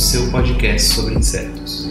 seu podcast sobre insetos.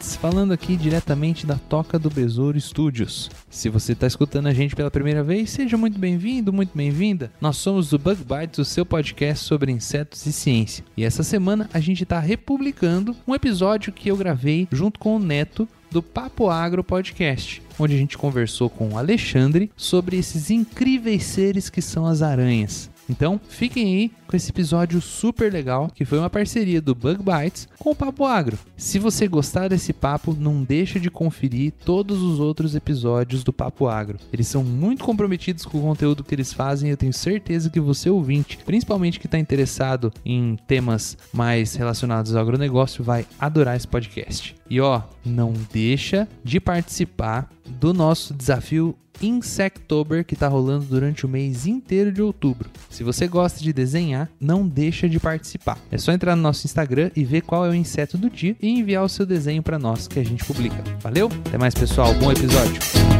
Falando aqui diretamente da Toca do Besouro Studios. Se você está escutando a gente pela primeira vez, seja muito bem-vindo, muito bem-vinda. Nós somos o Bug Bites, o seu podcast sobre insetos e ciência. E essa semana a gente está republicando um episódio que eu gravei junto com o Neto do Papo Agro Podcast, onde a gente conversou com o Alexandre sobre esses incríveis seres que são as aranhas. Então, fiquem aí com esse episódio super legal, que foi uma parceria do Bug Bites com o Papo Agro. Se você gostar desse papo, não deixa de conferir todos os outros episódios do Papo Agro. Eles são muito comprometidos com o conteúdo que eles fazem e eu tenho certeza que você ouvinte, principalmente que está interessado em temas mais relacionados ao agronegócio, vai adorar esse podcast. E ó, não deixa de participar do nosso desafio Insectober que está rolando durante o mês inteiro de outubro. Se você gosta de desenhar, não deixa de participar. É só entrar no nosso Instagram e ver qual é o inseto do dia e enviar o seu desenho para nós que a gente publica. Valeu? Até mais, pessoal. Bom episódio.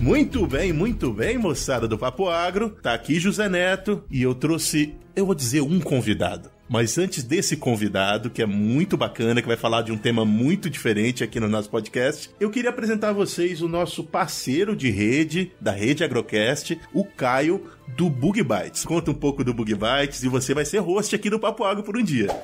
Muito bem, muito bem, moçada do Papo Agro. Tá aqui José Neto e eu trouxe, eu vou dizer, um convidado. Mas antes desse convidado, que é muito bacana, que vai falar de um tema muito diferente aqui no nosso podcast, eu queria apresentar a vocês o nosso parceiro de rede, da rede Agrocast, o Caio, do Bug Bites. Conta um pouco do Bug Bites e você vai ser host aqui do Papo Agro por um dia.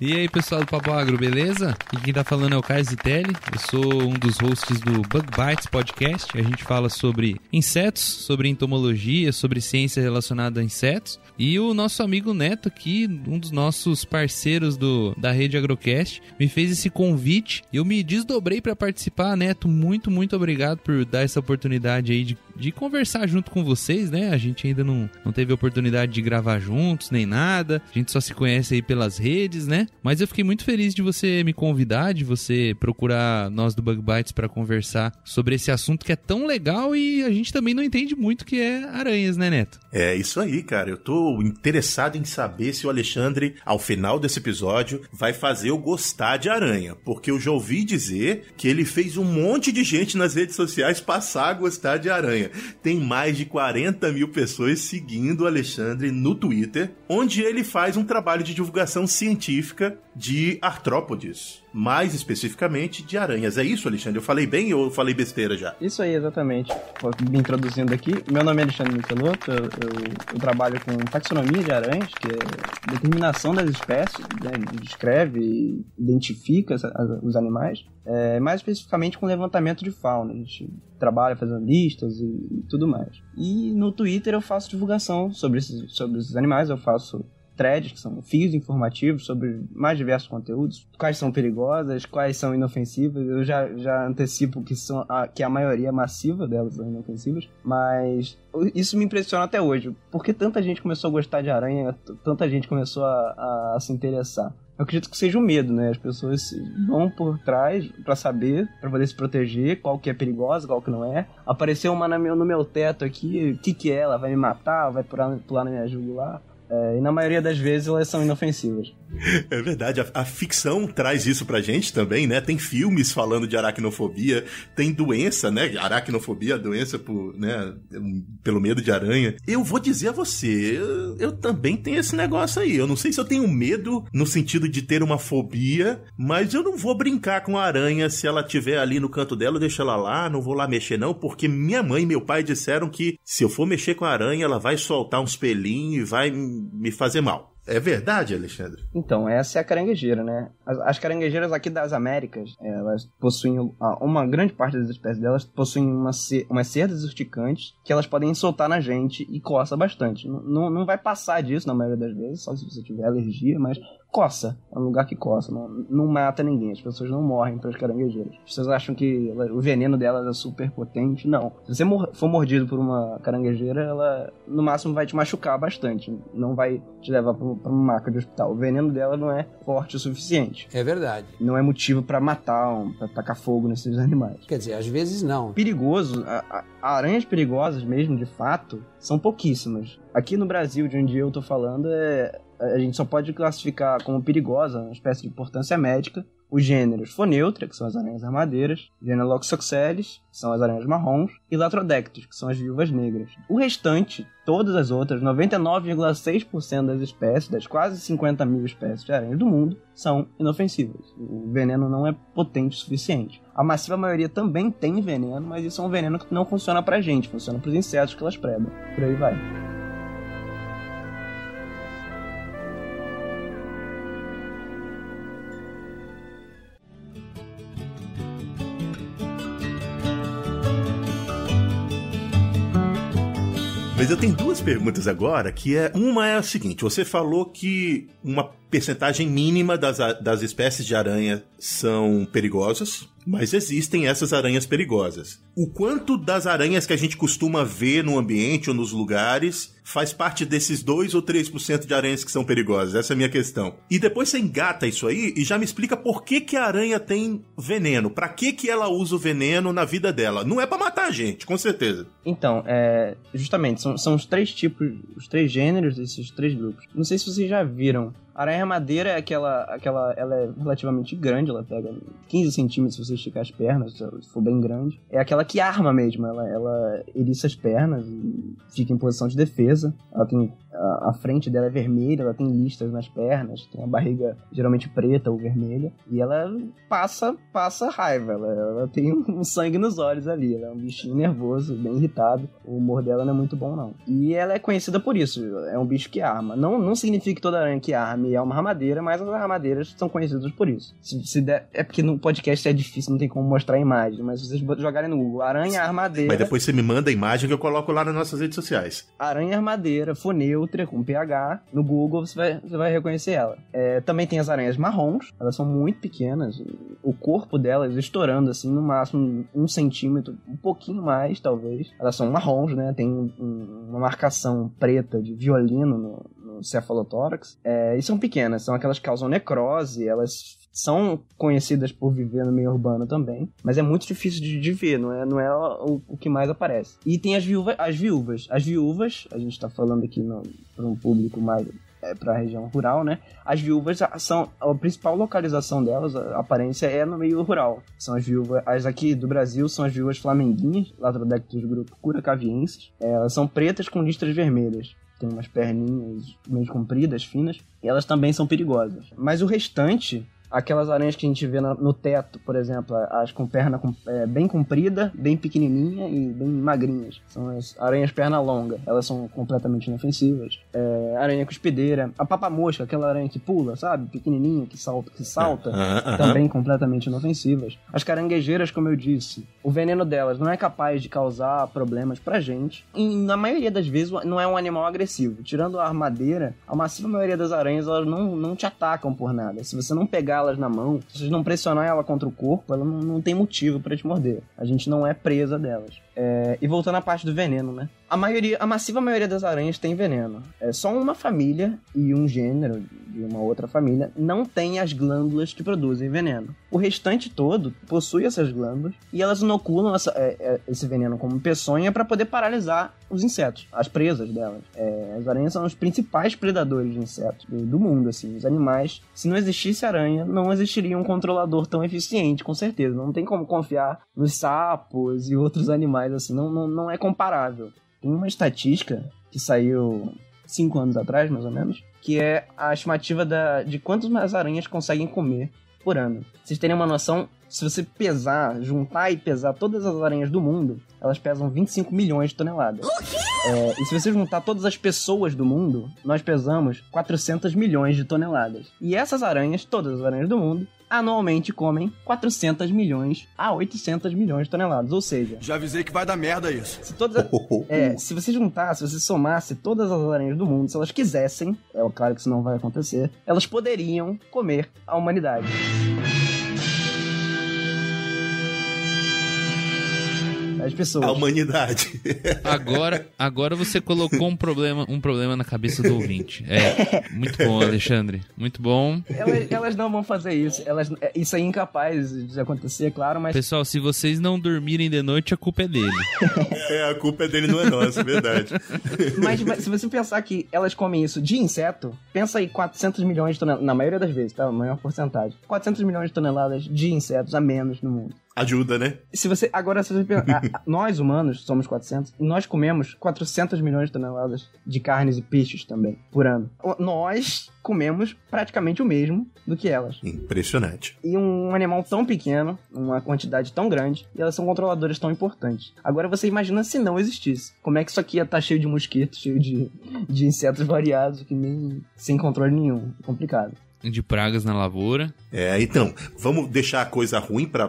E aí, pessoal do Papo Agro, beleza? E quem tá falando é o Caio Zitelli. Eu sou um dos hosts do Bug Bites Podcast. A gente fala sobre insetos, sobre entomologia, sobre ciência relacionada a insetos. E o nosso amigo Neto aqui, um dos nossos parceiros do, da rede Agrocast, me fez esse convite. Eu me desdobrei para participar, Neto. Muito, muito obrigado por dar essa oportunidade aí de, de conversar junto com vocês, né? A gente ainda não, não teve oportunidade de gravar juntos, nem nada. A gente só se conhece aí pelas redes, né? Mas eu fiquei muito feliz de você me convidar, de você procurar nós do Bug Bites para conversar sobre esse assunto que é tão legal e a gente também não entende muito que é aranhas, né, Neto? É isso aí, cara. Eu tô interessado em saber se o Alexandre, ao final desse episódio, vai fazer eu gostar de aranha. Porque eu já ouvi dizer que ele fez um monte de gente nas redes sociais passar a gostar de aranha. Tem mais de 40 mil pessoas seguindo o Alexandre no Twitter, onde ele faz um trabalho de divulgação científica de artrópodes. Mais especificamente de aranhas. É isso, Alexandre? Eu falei bem ou eu falei besteira já? Isso aí, exatamente. Me introduzindo aqui. Meu nome é Alexandre Michelotto, eu, eu, eu trabalho com taxonomia de aranhas, que é determinação das espécies, né? descreve e identifica os animais, é, mais especificamente com levantamento de fauna. A gente trabalha fazendo listas e, e tudo mais. E no Twitter eu faço divulgação sobre esses, sobre esses animais, eu faço threads, que são fios informativos sobre mais diversos conteúdos, quais são perigosas, quais são inofensivas. Eu já, já antecipo que, são a, que a maioria massiva delas são inofensivas, mas isso me impressiona até hoje. Porque tanta gente começou a gostar de aranha, tanta gente começou a, a- a se interessar. Eu acredito que seja o medo, né? As pessoas vão por trás pra saber, pra poder se proteger, qual que é perigosa, qual que não é. Apareceu uma na meu- no meu teto aqui, o que que é? Ela vai me matar? Vai pular, pular na minha jugular? É, e na maioria das vezes elas são inofensivas. É verdade, a, a, ficção traz isso pra gente também, né? Tem filmes falando de aracnofobia, tem doença, né? Aracnofobia, doença por, né? pelo medo de aranha. Eu vou dizer a você, eu, eu também tenho esse negócio aí. Eu não sei se eu tenho medo no sentido de ter uma fobia, mas eu não vou brincar com a aranha se ela estiver ali no canto dela, eu deixo ela lá, não vou lá mexer não, porque minha mãe e meu pai disseram que se eu for mexer com a aranha, ela vai soltar uns pelinhos e vai me fazer mal. É verdade, Alexandre? Então, essa é a caranguejeira, né? As, as caranguejeiras aqui das Américas, elas possuem, uma grande parte das espécies delas possuem uma, umas cerdas urticantes que elas podem soltar na gente e coça bastante. Não, não vai passar disso na maioria das vezes, só se você tiver alergia, mas coça. É um lugar que coça. Não, não mata ninguém. As pessoas não morrem pelas caranguejeiras. As pessoas acham que ela, o veneno delas é super potente. Não. Se você mor for mordido por uma caranguejeira, ela no máximo vai te machucar bastante. Não vai te levar para uma maca de hospital. O veneno dela não é forte o suficiente. É verdade. Não é motivo para matar, um, para tacar fogo nesses animais. Quer dizer, às vezes não. Perigoso. A, a, aranhas perigosas mesmo, de fato, são pouquíssimas. Aqui no Brasil, de onde eu tô falando, é, a gente só pode classificar como perigosa, uma espécie de importância médica, os gêneros Foneutra, que são as aranhas armadeiras, gênero Loxoxeles, que são as aranhas marrons, e Latrodectus, que são as viúvas negras. O restante, todas as outras, 99,6% das espécies, das quase 50 mil espécies de aranhas do mundo, são inofensivas. O veneno não é potente o suficiente. A massiva maioria também tem veneno, mas isso é um veneno que não funciona pra gente, funciona pros insetos que elas predam. Por aí vai. Mas eu tenho duas perguntas agora, que é uma é a seguinte: você falou que uma percentagem mínima das, das espécies de aranha são perigosas, mas existem essas aranhas perigosas. O quanto das aranhas que a gente costuma ver no ambiente ou nos lugares faz parte desses 2 ou 3% de aranhas que são perigosas? Essa é a minha questão. E depois você engata isso aí e já me explica por que, que a aranha tem veneno. Para que, que ela usa o veneno na vida dela? Não é para matar a gente, com certeza. Então, é, justamente, são, são os três tipos, os três gêneros desses três grupos. Não sei se vocês já viram Aranha madeira é aquela, aquela. Ela é relativamente grande, ela pega 15 centímetros se você esticar as pernas, se for bem grande. É aquela que arma mesmo, ela, ela eriça as pernas e fica em posição de defesa. Ela tem a, a, frente dela é vermelha, ela tem listras nas pernas, tem a barriga geralmente preta ou vermelha, e ela passa passa raiva, ela, ela tem um sangue nos olhos ali, ela é um bichinho nervoso, bem irritado, o humor dela não é muito bom não. E ela é conhecida por isso, é um bicho que arma. Não, não significa que toda aranha que arme é uma armadeira, mas as armadeiras são conhecidas por isso. Se, se der, é porque no podcast é difícil, não tem como mostrar a imagem, mas se vocês jogarem no Google, aranha armadeira... Mas depois você me manda a imagem que eu coloco lá nas nossas redes sociais. Aranha armadeira, foneu, neutra com pH, no Google você vai, você vai reconhecer ela. É, também tem as aranhas marrons, elas são muito pequenas, o corpo delas estourando assim, no máximo um centímetro, um pouquinho mais talvez. Elas são marrons, né? Tem um, uma marcação preta de violino no, cefalotórax. É, e são pequenas, são aquelas que causam necrose, elas são conhecidas por viver no meio urbano também, mas é muito difícil de, de ver, não é, não é o, o, que mais aparece. E tem as viúvas, as viúvas, as viúvas, a gente está falando aqui para um público mais é, para a região rural, né? As viúvas são a principal localização delas, a aparência é no meio rural. São as viúvas, as aqui do Brasil são as viúvas flamenguinhas, latrodectus do grupo curacavienses. É, elas são pretas com listras vermelhas tem umas perninhas meio compridas, finas, e elas também são perigosas. Mas o restante Aquelas aranhas que a gente vê no teto, por exemplo, as com perna é, bem comprida, bem pequenininha e bem magrinhas. São as aranhas perna longa. Elas são completamente inofensivas. É, aranha cuspideira. A papa-mosca, aquela aranha que pula, sabe? Pequenininha, que salta, que salta. Também completamente inofensivas. As caranguejeiras, como eu disse, o veneno delas não é capaz de causar problemas pra gente. E na maioria das vezes não é um animal agressivo. Tirando a armadeira, a massiva maioria das aranhas elas não, não te atacam por nada. Se você não pegar elas na mão, se você não pressionar ela contra o corpo, ela não, não tem motivo para te morder. A gente não é presa delas. É, e voltando à parte do veneno, né? A maioria, a massiva maioria das aranhas tem veneno. É só uma família e um gênero de uma outra família, não tem as glândulas que produzem veneno. O restante todo possui essas glândulas e elas inoculam essa, é, é, esse veneno como peçonha para poder paralisar os insetos, as presas delas. É, as aranhas são os principais predadores de insetos do, do mundo, assim. Os animais, se não existisse aranha, não existiria um controlador tão eficiente, com certeza. Não tem como confiar nos sapos e outros animais, assim. Não, não, não é comparável. Tem uma estatística que saiu cinco anos atrás, mais ou menos, que é a estimativa da, de quantas as aranhas conseguem comer por ano. Vocês terem uma noção, se você pesar, juntar e pesar todas as aranhas do mundo, elas pesam 25 milhões de toneladas. É, e se você juntar todas as pessoas do mundo, nós pesamos 400 milhões de toneladas. E essas aranhas, todas as aranhas do mundo, anualmente comem 400 milhões a 800 milhões de toneladas. Ou seja, Já avisei que vai dar merda isso. se todas. É, se você juntar, se você somasse todas as aranhas do mundo, se elas quisessem, é claro que isso não vai acontecer, elas poderiam comer a humanidade. As pessoas. A humanidade. Agora, agora você colocou um problema, um problema na cabeça do ouvinte. É, muito bom, Alexandre. Muito bom. Elas, elas não vão fazer isso. Elas, é, isso é incapaz de acontecer, claro, mas Pessoal, se vocês não dormirem de noite, a culpa é dele. é, a culpa é dele, não é nossa, é verdade. Mas, mas se você pensar que elas comem isso de inseto, pensa aí 400 milhões de toneladas, na maioria das vezes, tá? A maior porcentagem. 400 milhões de toneladas de insetos a menos no mundo. Ajuda, né? Se você, agora, se você pensar, nós humanos somos 400, e nós comemos 400 milhões de toneladas de carnes e peixes também, por ano. Nós comemos praticamente o mesmo do que elas. Impressionante. E um animal tão pequeno, uma quantidade tão grande, e elas são controladoras tão importantes. Agora você imagina se não existisse. Como é que isso aqui ia estar cheio de mosquitos, cheio de, de insetos variados, que nem sem controle nenhum. Complicado. De pragas na lavoura. É, então, vamos deixar a coisa ruim pra,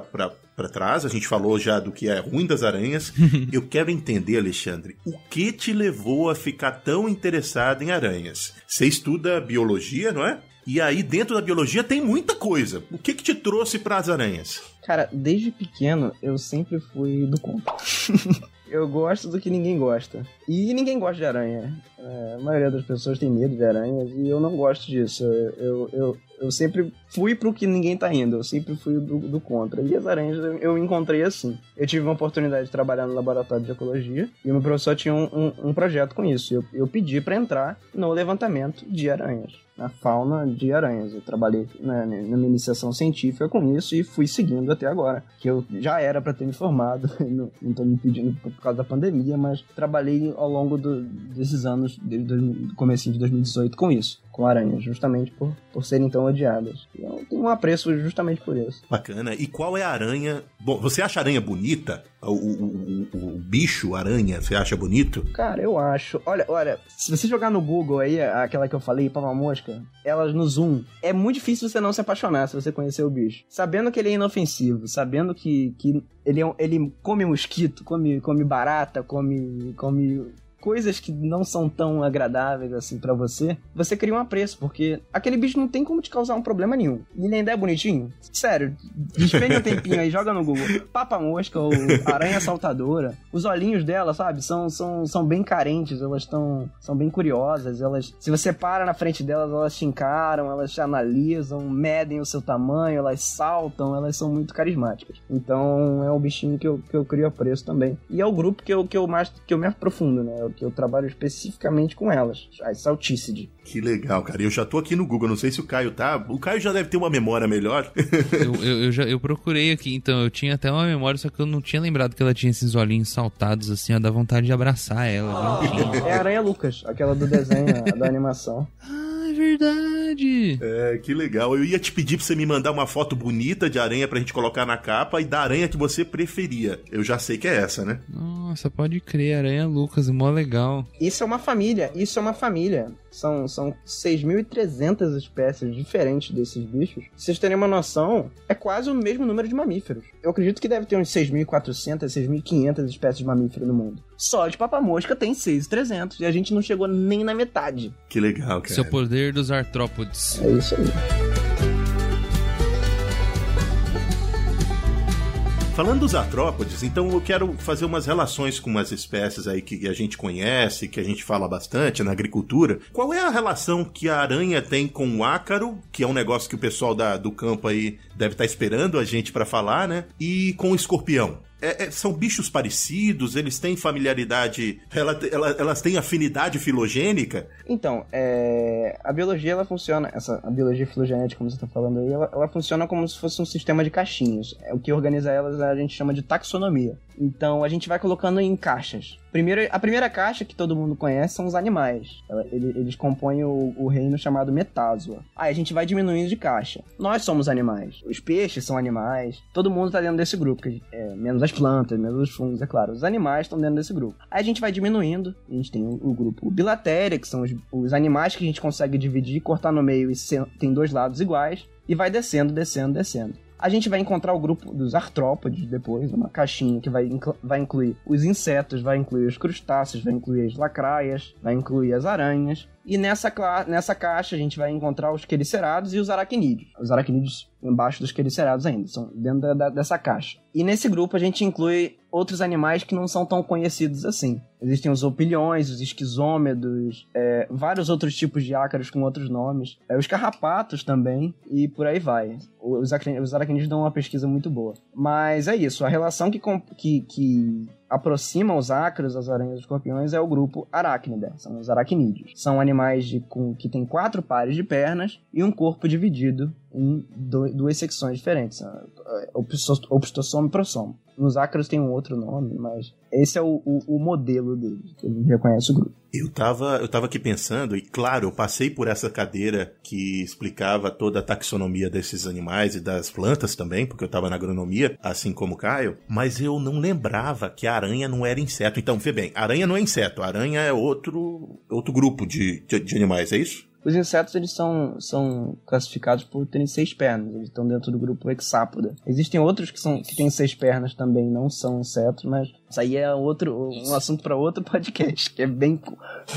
pra, pra trás. A gente falou já do que é ruim das aranhas. Eu quero entender, Alexandre, o que te levou a ficar tão interessado em aranhas? Você estuda biologia, não é? E aí, dentro da biologia, tem muita coisa. O que que te trouxe para as aranhas? Cara, desde pequeno eu sempre fui do contra. eu gosto do que ninguém gosta. E ninguém gosta de aranha. É, a maioria das pessoas tem medo de aranhas e eu não gosto disso. Eu, eu, eu, eu sempre fui pro que ninguém tá indo. Eu sempre fui do, do contra. E as aranhas eu, encontrei assim. Eu tive uma oportunidade de trabalhar no laboratório de ecologia e o meu professor tinha um, um, um projeto com isso. Eu, eu pedi para entrar no levantamento de aranhas na fauna de aranhas. Eu trabalhei na, na minha iniciação científica com isso e fui seguindo até agora. Que eu já era para ter me formado, não, não tô me pedindo por causa da pandemia, mas trabalhei ao longo do- desses anos, desde do comecinho de 2018, com isso, com aranhas, justamente por, por serem tão odiadas. E Eu tenho um apreço justamente por isso. Bacana. E qual é a aranha? Bom, você acha a aranha bonita? O, o, o- o- bicho, aranha, você acha bonito? Cara, eu acho. Olha, olha, se você jogar no Google aí, aquela que eu falei, Pava Mosca, elas no Zoom, é muito difícil você não se apaixonar se você conhecer o bicho. Sabendo que ele é inofensivo, sabendo que, que ele, é ele come mosquito, come, come barata, come, come coisas que não são tão agradáveis assim pra você, você cria um apreço, porque aquele bicho não tem como te causar um problema nenhum. E ele ainda é bonitinho. Sério, despende um tempinho aí, joga no Google. Papa mosca ou aranha saltadora. Os olhinhos dela, sabe, são, são, são bem carentes, elas estão são bem curiosas. Elas, se você para na frente delas, elas te encaram, elas te analisam, medem o seu tamanho, elas saltam, elas são muito carismáticas. Então é um bichinho que eu, que eu crio apreço também. E é o grupo que eu, que eu mais que eu me aprofundo, né? Que eu trabalho especificamente com elas, as Salticide. Que legal, cara. Eu já tô aqui no Google, não sei se o Caio tá. O Caio já deve ter uma memória melhor. Eu, eu, eu já eu procurei aqui, então eu tinha até uma memória, só que eu não tinha lembrado que ela tinha esses olhinhos saltados assim, ó, dá vontade de abraçar ela. bonitinha. É a Aranha Lucas, aquela do desenho, a da animação. Ah, é verdade. É, que legal. Eu ia te pedir pra você me mandar uma foto bonita de aranha pra gente colocar na capa e da aranha que você preferia. Eu já sei que é essa, né? Nossa, pode crer, Aranha Lucas, mó legal. Isso é uma família, isso é uma família. São, são 6.300 espécies diferentes desses bichos. Se vocês terem uma noção, é quase o mesmo número de mamíferos. Eu acredito que deve ter uns 6.400, 6.500 espécies de mamífero no mundo. Só de papamosca tem 6.300 e a gente não chegou nem na metade. Que legal, cara. Seu poder dos artrópodes. É isso aí. Falando dos artrópodes, então eu quero fazer umas relações com umas espécies aí que a gente conhece, que a gente fala bastante na agricultura. Qual é a relação que a aranha tem com o ácaro, que é um negócio que o pessoal da, do campo aí deve estar esperando a gente para falar, né? E com o escorpião? É, é, são bichos parecidos? Eles têm familiaridade? Ela, ela, elas têm afinidade filogênica? Então, é, a biologia ela funciona, essa, a biologia filogenética, como você está falando aí, ela, ela, funciona como se fosse um sistema de caixinhas. É, o que organiza elas a gente chama de taxonomia. Então a gente vai colocando em caixas. Primeiro, a primeira caixa que todo mundo conhece são os animais. Eles, compõem o, o, reino chamado Metázoa. Aí a gente vai diminuindo de caixa. Nós somos animais. Os peixes são animais. Todo mundo está dentro desse grupo. É, menos as plantas, menos os fungos, é claro. Os animais estão dentro desse grupo. Aí a gente vai diminuindo. A gente tem o, o grupo Bilatéria, que são os, os, animais que a gente consegue dividir, cortar no meio e tem dois lados iguais. E vai descendo, descendo, descendo. A gente vai encontrar o grupo dos artrópodes depois, uma caixinha que vai, inclu vai incluir os insetos, vai incluir os crustáceos, vai incluir as lacraias, vai incluir as aranhas. E nessa, nessa caixa a gente vai encontrar os quelicerados e os aracnídeos. Os aracnídeos embaixo dos quelicerados ainda, são dentro da, da, dessa caixa. E nesse grupo a gente inclui outros animais que não são tão conhecidos assim. Existem os opilhões, os esquizômedos, é, vários outros tipos de ácaros com outros nomes, é, os carrapatos também, e por aí vai. Os, os aracnídeos dão uma pesquisa muito boa. Mas é isso, a relação que, que, que aproxima os ácaros, as aranhas e os escorpiões é o grupo Arachnida, são os aracnídeos. São animais de, com, que têm quatro pares de pernas e um corpo dividido em do, duas secções diferentes, opistossomo e prossomo. Nos ácaros tem um outro nome, mas esse é o, o, o modelo deles, que ele reconhece o grupo. Eu tava, eu tava aqui pensando, e claro, eu passei por essa cadeira que explicava toda a taxonomia desses animais e das plantas também, porque eu tava na agronomia, assim como o Caio, mas eu não lembrava que a aranha não era inseto. Então, vê bem, aranha não é inseto, aranha é outro, outro grupo de, de, de animais, é isso? Os insetos eles são, são classificados por terem seis pernas, eles estão dentro do grupo Hexápoda. Existem outros que, são, que têm seis pernas também, não são insetos, mas isso aí é outro, um assunto para outro podcast, que é bem,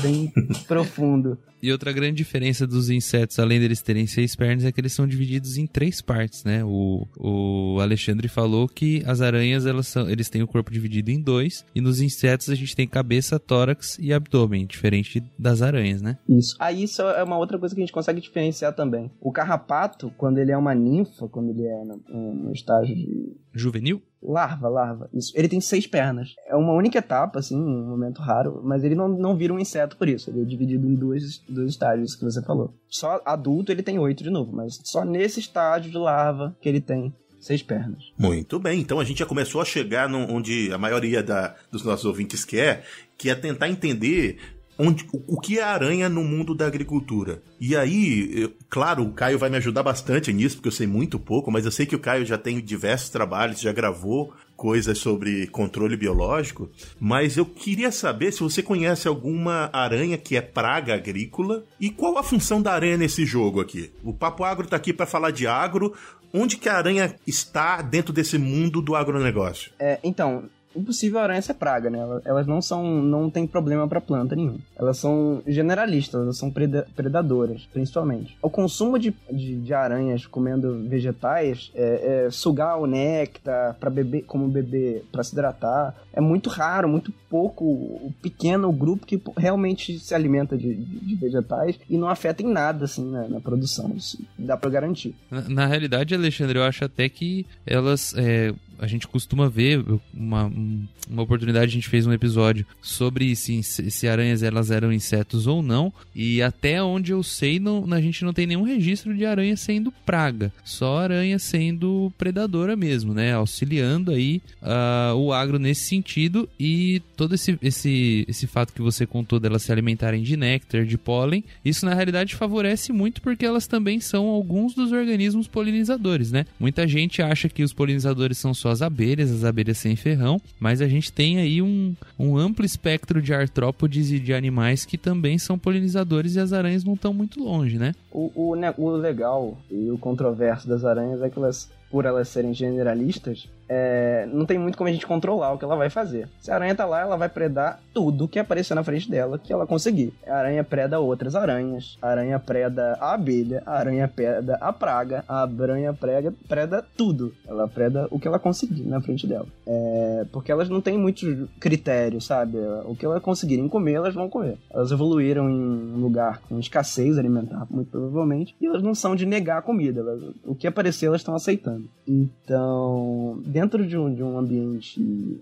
bem profundo. E outra grande diferença dos insetos, além deles terem seis pernas, é que eles são divididos em três partes, né? O, o Alexandre falou que as aranhas, elas são, eles têm o corpo dividido em dois, e nos insetos a gente tem cabeça, tórax e abdômen, diferente das aranhas, né? Isso. Aí isso é uma outra coisa que a gente consegue diferenciar também. O carrapato, quando ele é uma ninfa, quando ele é no, no estágio de... Juvenil? Larva, larva. Isso. Ele tem seis pernas. É uma única etapa, assim, um momento raro, mas ele não, não vira um inseto por isso. Ele é dividido em dois, dois estágios que você falou. Só adulto ele tem oito de novo, mas só nesse estágio de larva que ele tem seis pernas. Muito bem, então a gente já começou a chegar no, onde a maioria da, dos nossos ouvintes quer, que é tentar entender onde, o, o, que é aranha no mundo da agricultura. E aí, eu, claro, o Caio vai me ajudar bastante nisso, porque eu sei muito pouco, mas eu sei que o Caio já tem diversos trabalhos, já gravou coisas sobre controle biológico, mas eu queria saber se você conhece alguma aranha que é praga agrícola e qual a função da aranha nesse jogo aqui. O Papo Agro tá aqui para falar de agro. Onde que a aranha está dentro desse mundo do agronegócio? É, então, impossível a aranha ser praga, né? Elas não são, não tem problema para planta nenhum. Elas são generalistas, elas são predadoras, principalmente. O consumo de, de, de aranhas comendo vegetais, é, é sugar o néctar para beber, como beber, para se hidratar, é muito raro, muito pouco, pequeno o grupo que realmente se alimenta de, de, vegetais e não afeta em nada, assim, na, na produção. Isso dá para garantir. Na, na, realidade, Alexandre, eu acho até que elas é, a gente costuma ver uma, uma oportunidade, a gente fez um episódio sobre se, se aranhas elas eram insetos ou não, e até onde eu sei, não, a gente não tem nenhum registro de aranha sendo praga, só aranha sendo predadora mesmo, né? Auxiliando aí uh, o agro nesse sentido e todo esse, esse, esse fato que você contou delas se alimentarem de néctar, de pólen, isso na realidade favorece muito porque elas também são alguns dos organismos polinizadores, né? Muita gente acha que os polinizadores são só as abelhas, as abelhas sem ferrão, mas a gente tem aí um, um amplo espectro de artrópodes e de animais que também são polinizadores e as aranhas não estão muito longe, né? O, o, o legal e o controverso das aranhas é que elas por elas serem generalistas, é, não tem muito como a gente controlar o que ela vai fazer. Se a aranha tá lá, ela vai predar tudo que aparecer na frente dela que ela conseguir. A aranha preda outras aranhas, a aranha preda a abelha, a aranha preda a praga, a aranha prega, preda tudo. Ela preda o que ela conseguir na frente dela. É, porque elas não têm muitos critérios, sabe? O que elas conseguirem comer, elas vão comer. Elas evoluíram em um lugar com escassez alimentar, muito provavelmente, e elas não são de negar a comida. Elas, o que aparecer, elas estão aceitando. Então, dentro de um, de um ambiente,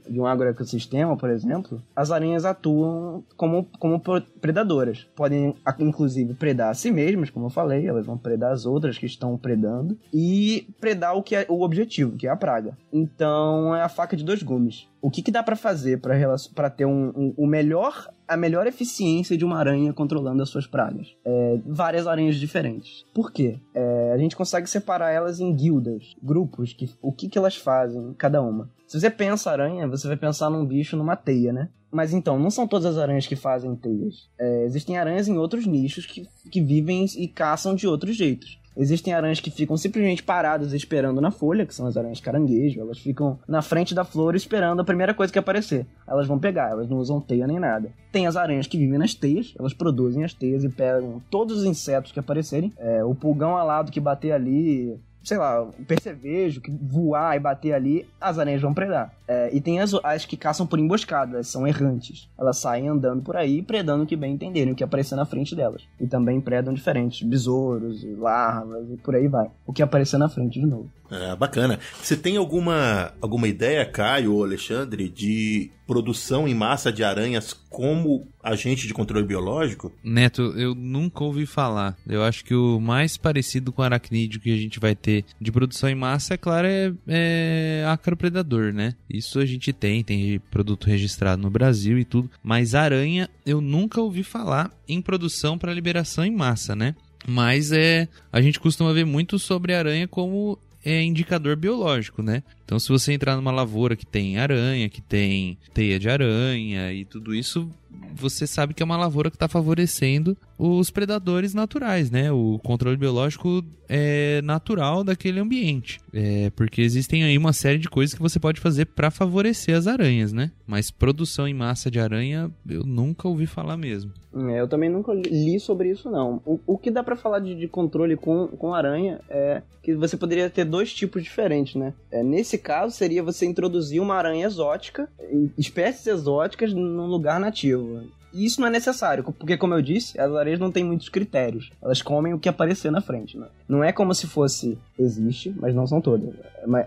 de um agroecossistema, por exemplo, as aranhas atuam como, como predadoras. Podem, inclusive, predar a si mesmas, como eu falei, elas vão predar as outras que estão predando, e predar o que é o objetivo, que é a praga. Então, é a faca de dois gumes o que, que dá para fazer para ter um, um, o melhor a melhor eficiência de uma aranha controlando as suas pragas. É, várias aranhas diferentes. Por quê? É, a gente consegue separar elas em guildas, grupos, que, o que, que elas fazem, cada uma. Se você pensa aranha, você vai pensar num bicho numa teia, né? Mas então, não são todas as aranhas que fazem teias. É, existem aranhas em outros nichos que, que vivem e caçam de outros jeitos. Existem aranhas que ficam simplesmente paradas esperando na folha, que são as aranhas caranguejo. Elas ficam na frente da flor esperando a primeira coisa que aparecer. Elas vão pegar, elas não usam teia nem nada. Tem as aranhas que vivem nas teias, elas produzem as teias e pegam todos os insetos que aparecerem. É, o pulgão alado que bater ali, sei lá, um percevejo, que voar e bater ali, as aranhas vão predar. É, e tem as, as que caçam por emboscada, elas são errantes. Elas saem andando por aí, predando o que bem entenderem, o que aparecer na frente delas. E também predam diferentes, besouros, larvas e por aí vai. O que aparecer na frente de novo. É, bacana. Você tem alguma, alguma ideia, Caio ou Alexandre, de produção em massa de aranhas como agente de controle biológico? Neto, eu nunca ouvi falar. Eu acho que o mais parecido com aracnídeo que a gente vai ter de produção em massa, é claro, é, é acropredador, né? Isso a gente tem, tem produto registrado no Brasil e tudo. Mas aranha, eu nunca ouvi falar em produção para liberação em massa, né? Mas é, a gente costuma ver muito sobre aranha como é indicador biológico, né? Então, se você entrar numa lavoura que tem aranha, que tem teia de aranha e tudo isso, você sabe que é uma lavoura que está favorecendo os predadores naturais, né? O controle biológico é natural daquele ambiente. É, porque existem aí uma série de coisas que você pode fazer para favorecer as aranhas, né? Mas produção em massa de aranha, eu nunca ouvi falar mesmo. É, eu também nunca li sobre isso, não. O, o que dá para falar de, de, controle com, com aranha é que você poderia ter dois tipos diferentes, né? É, nesse caso, seria você introduzir uma aranha exótica, espécies exóticas, num lugar nativo. E isso não é necessário, porque, como eu disse, as areias não têm muitos critérios. Elas comem o que aparecer na frente. Né? Não é como se fosse. Existe, mas não são todas.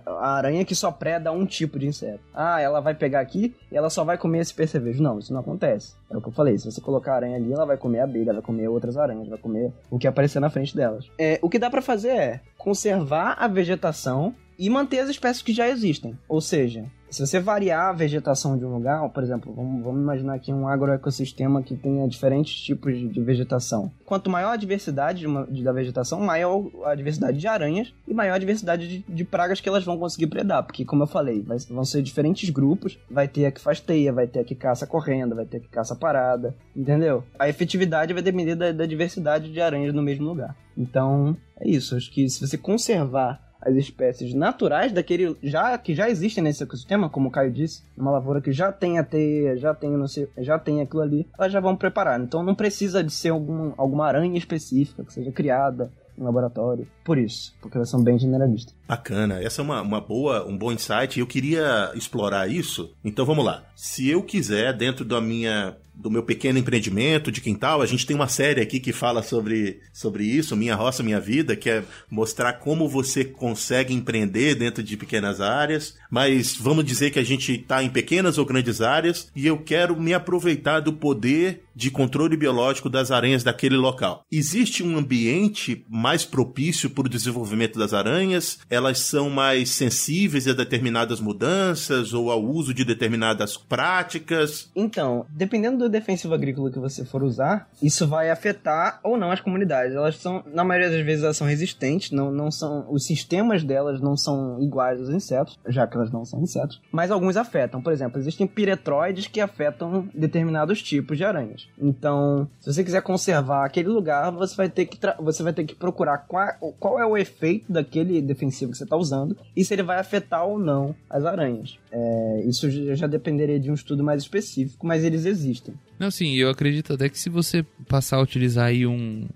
A aranha que só preda um tipo de inseto. Ah, ela vai pegar aqui e ela só vai comer esse percevejo. Não, isso não acontece. É o que eu falei. Se você colocar a aranha ali, ela vai comer a abelha, vai comer outras aranhas, vai comer o que aparecer na frente delas. É, o que dá para fazer é conservar a vegetação e manter as espécies que já existem. Ou seja, se você variar a vegetação de um lugar, por exemplo, vamos, vamos imaginar aqui um agroecossistema que tenha diferentes tipos de, de vegetação. Quanto maior a diversidade de uma, de, da vegetação, maior a diversidade de aranhas e maior a diversidade de, pragas que elas vão conseguir predar. Porque, como eu falei, vai, vão ser diferentes grupos. Vai ter a que faz teia, vai ter a que caça correndo, vai ter a que caça parada, entendeu? A efetividade vai depender da, da diversidade de aranhas no mesmo lugar. Então, é isso. Acho que se você conservar as espécies naturais daquele já que já existem nesse ecossistema, como o Caio disse, uma lavoura que já tem a teia, já tem não sei, já tem aquilo ali, elas já vão preparar. Então não precisa de ser algum, alguma aranha específica que seja criada em laboratório. Por isso, porque elas são bem generalistas. Bacana, essa é uma, uma boa, um bom insight. Eu queria explorar isso. Então vamos lá. Se eu quiser, dentro da minha do meu pequeno empreendimento de quintal. A gente tem uma série aqui que fala sobre, sobre isso, Minha Roça Minha Vida, que é mostrar como você consegue empreender dentro de pequenas áreas. Mas vamos dizer que a gente está em pequenas ou grandes áreas e eu quero me aproveitar do poder de controle biológico das aranhas daquele local. Existe um ambiente mais propício para o desenvolvimento das aranhas? Elas são mais sensíveis a determinadas mudanças ou ao uso de determinadas práticas? Então, dependendo do defensivo agrícola que você for usar, isso vai afetar ou não as comunidades. Elas são, na maioria das vezes, elas são resistentes, não, não são, os sistemas delas não são iguais aos insetos, já que elas não são insetos, mas alguns afetam. Por exemplo, existem piretroides que afetam determinados tipos de aranhas. Então, se você quiser conservar aquele lugar, você vai ter que, você vai ter que procurar qual, qual é o efeito daquele defensivo que você está usando e se ele vai afetar ou não as aranhas. É, isso já dependeria de um estudo mais específico, mas eles existem. Não, sim, eu acredito até que se você passar a utilizar aí um,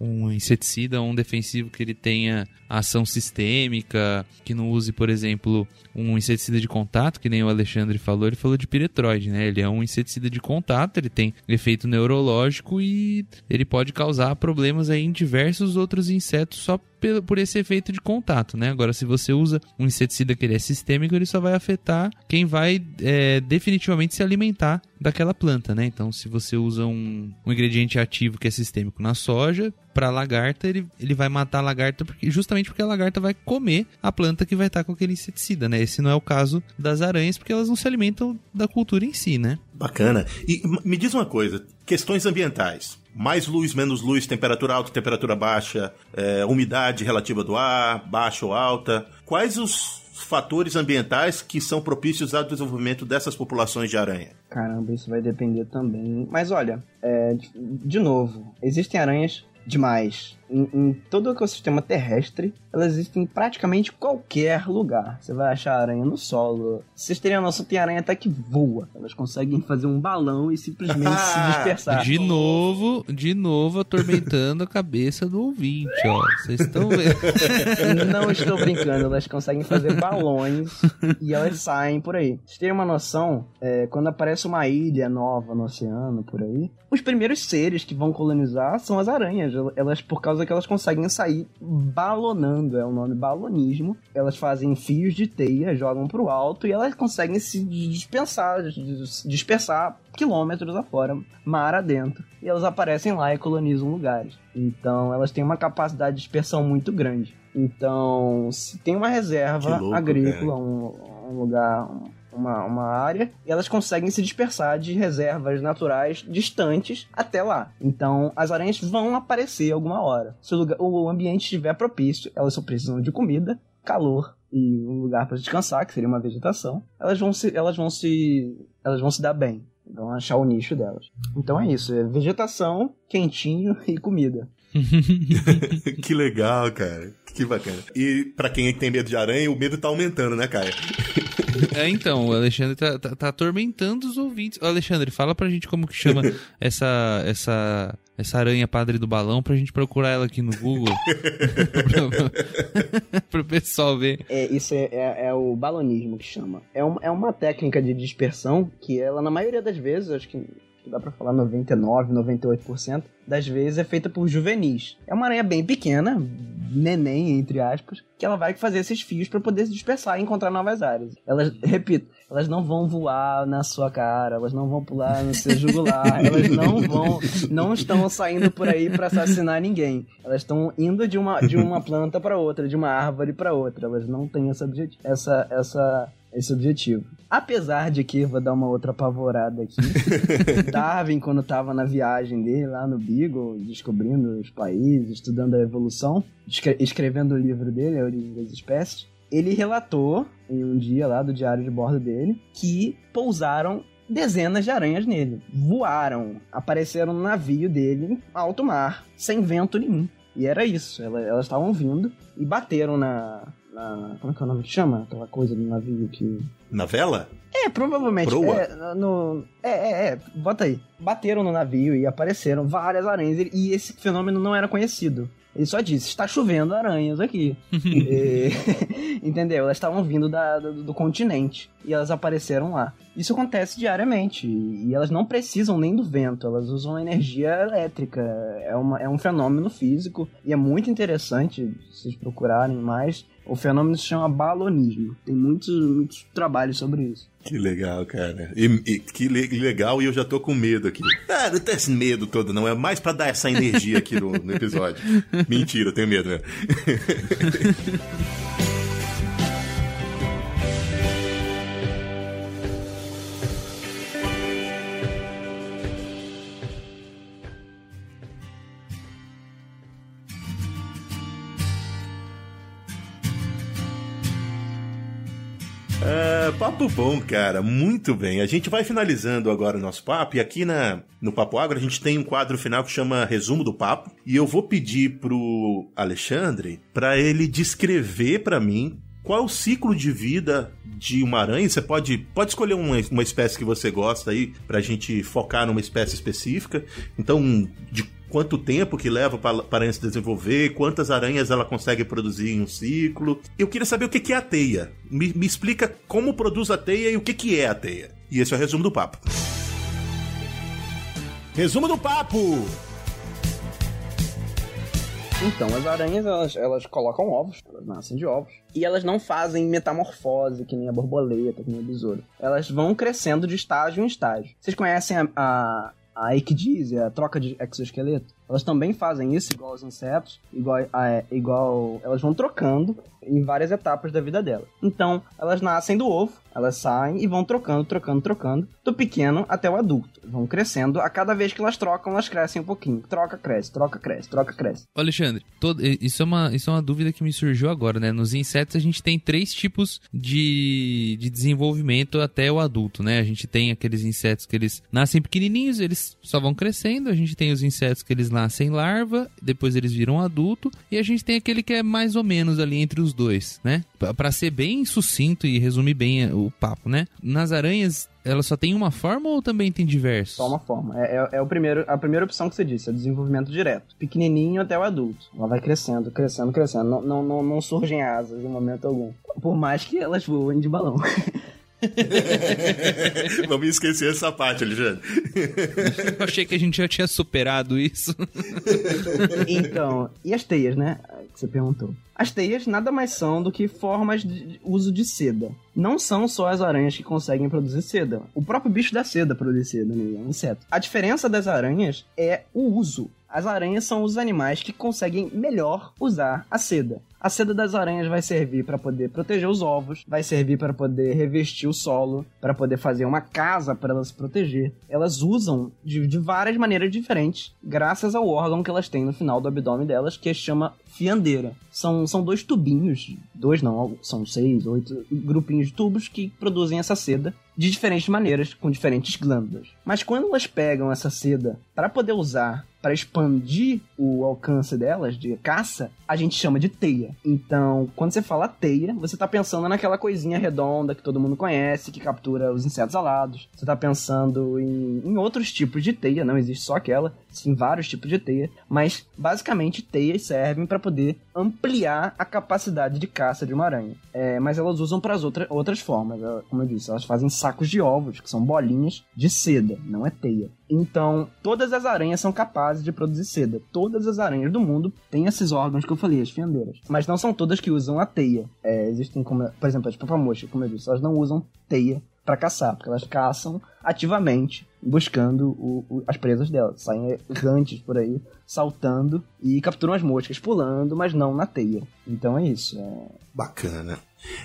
um inseticida, um defensivo que ele tenha ação sistêmica, que não use, por exemplo, um inseticida de contato, que nem o Alexandre falou, ele falou de piretroide, né? Ele é um inseticida de contato, ele tem efeito neurológico e ele pode causar problemas aí em diversos outros insetos só por esse efeito de contato, né? Agora, se você usa um inseticida que ele é sistêmico, ele só vai afetar quem vai é, definitivamente se alimentar daquela planta, né? Então, se você usa um, um ingrediente ativo que é sistêmico na soja, para lagarta, ele, ele vai matar a lagarta porque, justamente porque a lagarta vai comer a planta que vai estar com aquele inseticida, né? Esse não é o caso das aranhas, porque elas não se alimentam da cultura em si, né? Bacana. E me diz uma coisa: questões ambientais. Mais luz, menos luz, temperatura alta, temperatura baixa, é, umidade relativa do ar, baixa ou alta. Quais os fatores ambientais que são propícios ao desenvolvimento dessas populações de aranha? Caramba, isso vai depender também. Mas olha, é, de novo, existem aranhas demais em, em, todo o ecossistema terrestre, elas existem em praticamente qualquer lugar. Você vai achar aranha no solo. Se vocês terem a noção, tem aranha até que voa. Elas conseguem fazer um balão e simplesmente se dispersar. De novo, de novo atormentando a cabeça do ouvinte, ó. Vocês estão vendo. Não estou brincando, elas conseguem fazer balões e elas saem por aí. Vocês terem uma noção, é, quando aparece uma ilha nova no oceano, por aí, os primeiros seres que vão colonizar são as aranhas. Elas, por causa causa que elas conseguem sair balonando, é o nome balonismo. Elas fazem fios de teia, jogam pro alto e elas conseguem se dispensar, dispersar quilômetros afora, mar adentro. E elas aparecem lá e colonizam lugares. Então elas têm uma capacidade de dispersão muito grande. Então, se tem uma reserva louco, agrícola, um, um, lugar, uma, uma área e elas conseguem se dispersar de reservas naturais distantes até lá. Então as aranhas vão aparecer alguma hora. Se o, lugar, o ambiente estiver propício, elas só precisam de comida, calor e um lugar para descansar, que seria uma vegetação. Elas vão se, elas vão se, elas vão se dar bem. Vão achar o nicho delas. Então é isso, é vegetação, quentinho e comida. que legal, cara. Que bacana. E para quem tem medo de aranha, o medo tá aumentando, né, Caio? É, então, o Alexandre tá, tá, tá, atormentando os ouvintes. Ô, Alexandre, fala pra gente como que chama essa, essa, essa aranha padre do balão pra gente procurar ela aqui no Google. pro pessoal ver. É, isso é, é, é, o balonismo que chama. É, um, é uma técnica de dispersão que ela, na maioria das vezes, acho que dá para falar 99, 98% das vezes é feita por juvenis. É uma aranha bem pequena, neném entre aspas, que ela vai fazer esses fios para poder se dispersar e encontrar novas áreas. Elas, repito, elas não vão voar na sua cara, elas não vão pular no seu jugular, elas não vão, não estão saindo por aí para assassinar ninguém. Elas estão indo de uma, de uma planta para outra, de uma árvore para outra. Elas não têm essa, essa, essa esse objetivo. Apesar de que, vou dar uma outra apavorada aqui, Darwin, quando estava na viagem dele lá no Beagle, descobrindo os países, estudando a evolução, escrevendo o livro dele, A Origem das Espécies, ele relatou em um dia lá do diário de bordo dele que pousaram dezenas de aranhas nele. Voaram, apareceram no navio dele alto mar, sem vento nenhum. E era isso, elas estavam vindo e bateram na, na. Como é que é o nome que chama? Aquela coisa do navio que. Na vela? É, provavelmente. Proa? É, no, é, é, é, bota aí. Bateram no navio e apareceram várias aranhas. E esse fenômeno não era conhecido. Ele só disse: está chovendo aranhas aqui. e, entendeu? Elas estavam vindo da, do, do, continente e elas apareceram lá. Isso acontece diariamente e elas não precisam nem do vento, elas usam energia elétrica. É, uma, é um fenômeno físico e é muito interessante vocês procurarem mais. O fenômeno se chama balonismo. Tem muitos, muitos trabalhos sobre isso. Que legal, cara. E, e, que le legal, e eu já tô com medo aqui. Ah, não tem esse medo todo, não. É mais para dar essa energia aqui no, no episódio. Mentira, eu tenho medo, né? papo bom, cara. Muito bem. A gente vai finalizando agora o nosso papo. E aqui na, no Papo Agro a gente tem um quadro final que chama Resumo do Papo. E eu vou pedir pro Alexandre para ele descrever para mim qual é o ciclo de vida de uma aranha? Você pode, pode escolher uma, uma espécie que você gosta aí pra gente focar numa espécie específica. Então, de quanto tempo que leva para a aranha se desenvolver, quantas aranhas ela consegue produzir em um ciclo. Eu queria saber o que, é a teia. Me, me explica como produz a teia e o que, que é a teia. E esse é o resumo do papo. Resumo do papo! Então, as aranhas, elas, elas colocam ovos, elas nascem de ovos. E elas não fazem metamorfose, que nem a borboleta, que nem o besouro. Elas vão crescendo de estágio em estágio. Vocês conhecem a, a, a ecdísia, a troca de exoesqueleto? Elas também fazem isso, igual aos insetos, igual, a, igual elas vão trocando em várias etapas da vida dela. Então, elas nascem do ovo, elas saem e vão trocando, trocando, trocando, do pequeno até o adulto. Vão crescendo, a cada vez que elas trocam, elas crescem um pouquinho. Troca, cresce, troca, cresce, troca, cresce. Alexandre, todo, isso, é uma, isso é uma dúvida que me surgiu agora, né? Nos insetos a gente tem três tipos de, de desenvolvimento até o adulto, né? A gente tem aqueles insetos que eles nascem pequenininhos, eles só vão crescendo. A gente tem os insetos que eles nascem larva, depois eles viram adulto. E a gente tem aquele que é mais ou menos ali entre os dois, né? Para ser bem sucinto e resumir bem o papo, né? Nas aranhas, ela só tem uma forma ou também tem diversos? Só uma forma. É, é, é, o primeiro, a primeira opção que você disse, é desenvolvimento direto. Pequenininho até o adulto. Ela vai crescendo, crescendo, crescendo. Não, não, não, não surgem asas em momento algum. Por mais que elas voem de balão. Vamos esquecer essa parte, Alexandre. Eu achei que a gente já tinha superado isso. então, e as teias, né? Que você perguntou. As teias nada mais são do que formas de uso de seda. Não são só as aranhas que conseguem produzir seda. O próprio bicho da seda produz seda, né? É um inseto. A diferença das aranhas é o uso. As aranhas são os animais que conseguem melhor usar a seda. A seda das aranhas vai servir para poder proteger os ovos, vai servir para poder revestir o solo, para poder fazer uma casa para elas se proteger. Elas usam de, de, várias maneiras diferentes, graças ao órgão que elas têm no final do abdômen delas, que chama fiandeira. São, são dois tubinhos, dois não, são seis, oito grupinhos de tubos que produzem essa seda de diferentes maneiras, com diferentes glândulas. Mas quando elas pegam essa seda para poder usar para expandir o alcance delas de caça, a gente chama de teia. Então, quando você fala teia, você está pensando naquela coisinha redonda que todo mundo conhece, que captura os insetos alados. Você está pensando em, em, outros tipos de teia, não existe só aquela, sim vários tipos de teia, mas basicamente teias servem para poder ampliar a capacidade de caça de uma aranha. É, mas elas usam para as outra, outras formas, como eu disse, elas fazem sacos de ovos, que são bolinhas de seda, não é teia. Então, todas as aranhas são capazes de produzir seda. Todas as aranhas do mundo têm esses órgãos que eu falei, as fiandeiras. Mas não são todas que usam a teia. É, existem, como, por exemplo, as papamochas, como eu disse, elas não usam teia para caçar, porque elas caçam ativamente buscando o, o, as presas delas. Saem errantes por aí, saltando e capturam as moscas, pulando, mas não na teia. Então é isso. É... Bacana.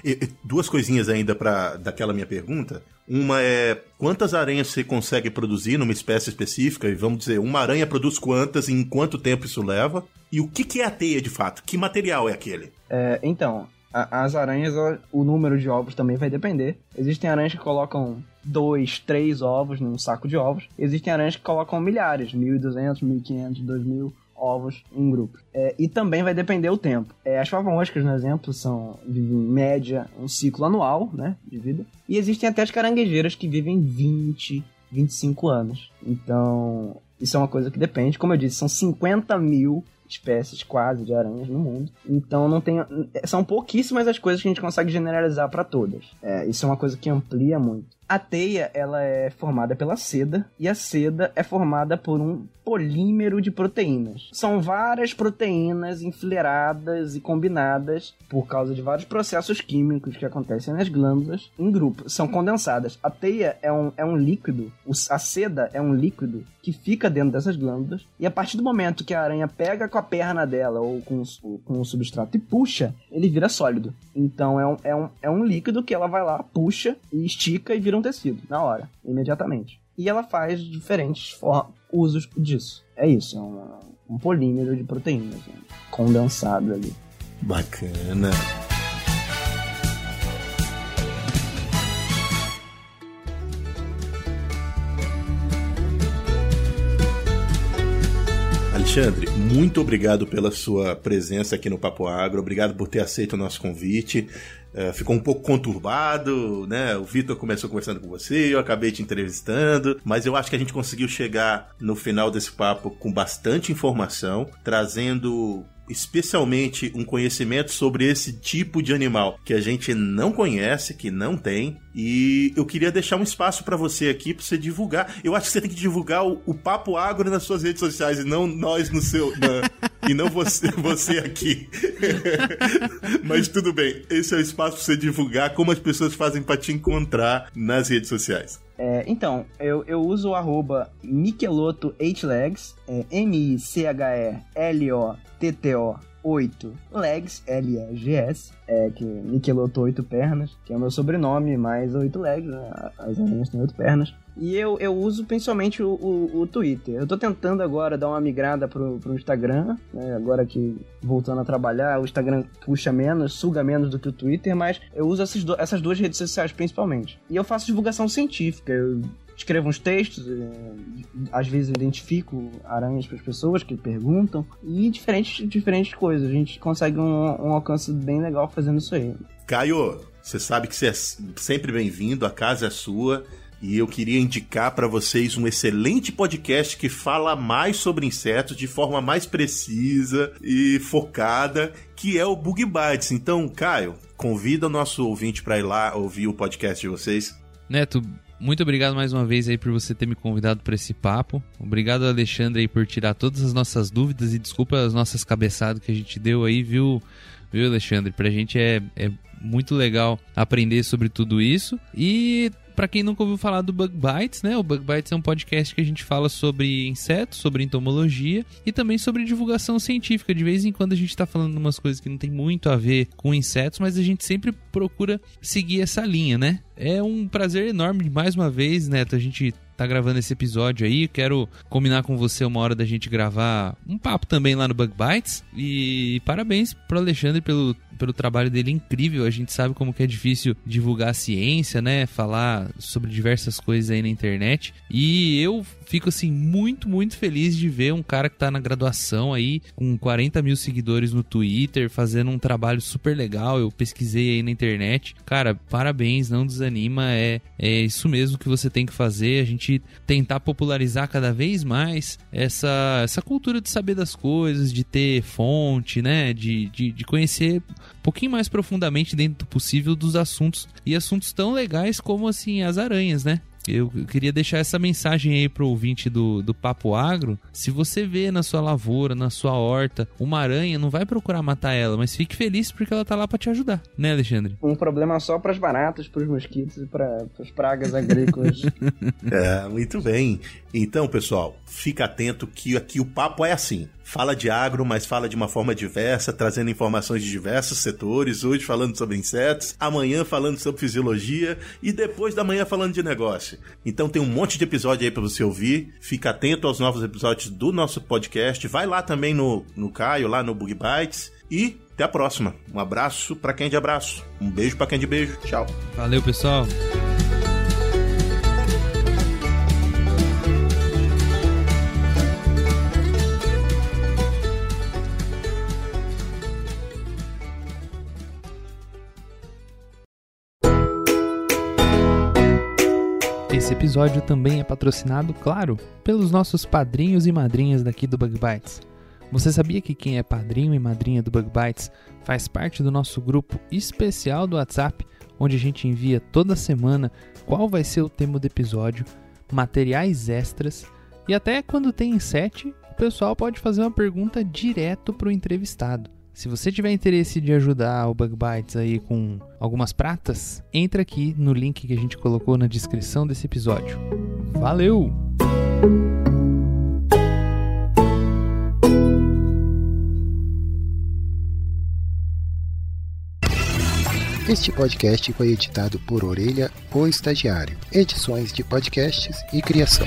E, e, duas coisinhas ainda para daquela minha pergunta. Uma é quantas aranhas você consegue produzir numa espécie específica? E vamos dizer, uma aranha produz quantas e em quanto tempo isso leva? E o que, que é a teia de fato? Que material é aquele? É, então, a, as aranhas, o número de ovos também vai depender. Existem aranhas que colocam dois, três ovos num saco de ovos. Existem aranhas que colocam milhares, 1.200, 1.500, 2.000 ovos em grupo. É, e também vai depender o tempo. É, as favamoscas, no exemplo, são vivem em média um ciclo anual, né, de vida. E existem até as caranguejeiras que vivem 20, 25 anos. Então, isso é uma coisa que depende. Como eu disse, são 50 mil espécies quase de aranhas no mundo. Então não tem. São pouquíssimas as coisas que a gente consegue generalizar para todas. É, isso é uma coisa que amplia muito. A teia ela é formada pela seda e a seda é formada por um polímero de proteínas. São várias proteínas enfileiradas e combinadas por causa de vários processos químicos que acontecem nas glândulas em grupo. São condensadas. A teia é um, é um líquido, a seda é um líquido que fica dentro dessas glândulas e a partir do momento que a aranha pega com a perna dela ou com, com o substrato e puxa, ele vira sólido. Então é um, é, um, é um líquido que ela vai lá, puxa e estica e vira um tecido na hora, imediatamente. E ela faz diferentes usos disso. É isso, é uma, um polímero de proteínas né? condensado ali. Bacana. Alexandre, muito obrigado pela sua presença aqui no Papo Agro, obrigado por ter aceito o nosso convite. Uh, ficou um pouco conturbado, né? O Vitor começou conversando com você, eu acabei te entrevistando, mas eu acho que a gente conseguiu chegar no final desse papo com bastante informação, trazendo especialmente um conhecimento sobre esse tipo de animal que a gente não conhece, que não tem. E eu queria deixar um espaço para você aqui para você divulgar. Eu acho que você tem que divulgar o, o Papo Agro nas suas redes sociais e não nós no seu. Na, e não você, você aqui. Mas tudo bem, esse é o espaço para você divulgar como as pessoas fazem para te encontrar nas redes sociais. É, então, eu, eu uso o arroba Michelotto 8legs, é M-I-C-H-E-L-O-T-T-O 8 legs, L-E-G-S, é, que Michelotto 8 pernas, que é o meu sobrenome, mais 8 legs, né? as aranhas têm 8 pernas. E eu, eu uso principalmente o, o, o, Twitter. Eu tô tentando agora dar uma migrada pro, pro Instagram, né? agora que voltando a trabalhar, o Instagram puxa menos, suga menos do que o Twitter, mas eu uso essas, do, essas duas redes sociais principalmente. E eu faço divulgação científica, eu escrevo uns textos, é, às vezes identifico aranhas para as pessoas que perguntam e diferentes, diferentes coisas. A gente consegue um, um alcance bem legal fazendo isso aí. Caio, você sabe que você é sempre bem-vindo, a casa é sua. E eu queria indicar para vocês um excelente podcast que fala mais sobre insetos de forma mais precisa e focada, que é o Bug Bites. Então, Caio, convida o nosso ouvinte para ir lá ouvir o podcast de vocês. Neto, muito obrigado mais uma vez aí por você ter me convidado para esse papo. Obrigado, Alexandre, aí por tirar todas as nossas dúvidas e desculpa as nossas cabeçadas que a gente deu aí, viu, viu Alexandre? Pra gente é, é muito legal aprender sobre tudo isso. E para quem nunca ouviu falar do Bug Bites, né? O Bug Bites é um podcast que a gente fala sobre insetos, sobre entomologia e também sobre divulgação científica. De vez em quando a gente está falando umas coisas que não tem muito a ver com insetos, mas a gente sempre procura seguir essa linha, né? É um prazer enorme mais uma vez, Neto, a gente tá gravando esse episódio aí. Quero combinar com você uma hora da gente gravar um papo também lá no Bug Bites. E parabéns pro Alexandre pelo, pelo trabalho dele incrível. A gente sabe como que é difícil divulgar a ciência, né? Falar sobre diversas coisas aí na internet. E eu fico assim muito, muito feliz de ver um cara que tá na graduação aí, com 40 mil seguidores no Twitter, fazendo um trabalho super legal. Eu pesquisei aí na internet. Cara, parabéns, não desanima. É, é isso mesmo que você tem que fazer. A gente tentar popularizar cada vez mais essa, essa cultura de saber das coisas, de ter fonte, né? De, de, de conhecer um pouquinho mais profundamente dentro do possível dos assuntos. E assuntos tão legais como assim as aranhas, né? Eu queria deixar essa mensagem aí pro ouvinte do, do Papo Agro. Se você vê na sua lavoura, na sua horta, uma aranha, não vai procurar matar ela, mas fique feliz porque ela tá lá para te ajudar, né, Alexandre? Um problema só para as baratas, para os mosquitos e para as pragas agrícolas. é, muito bem. Então, pessoal, fica atento que aqui o papo é assim. Fala de agro, mas fala de uma forma diversa, trazendo informações de diversos setores. Hoje falando sobre insetos, amanhã falando sobre fisiologia e depois da manhã falando de negócio. Então tem um monte de episódio aí para você ouvir. Fica atento aos novos episódios do nosso podcast. Vai lá também no, no Caio, lá no Bug Bites. E até a próxima. Um abraço para quem é de abraço. Um beijo para quem é de beijo. Tchau. Valeu, pessoal. Esse episódio também é patrocinado, claro, pelos nossos padrinhos e madrinhas daqui do Bug Bites. Você sabia que quem é padrinho e madrinha do Bug Bites faz parte do nosso grupo especial do WhatsApp, onde a gente envia toda semana qual vai ser o tema do episódio, materiais extras e até quando tem sete, o pessoal pode fazer uma pergunta direto para o entrevistado. Se você tiver interesse de ajudar o Bug Bites aí com algumas pratas, entra aqui no link que a gente colocou na descrição desse episódio. Valeu! Este podcast foi editado por Orelha, o Estagiário. Edições de podcasts e criação.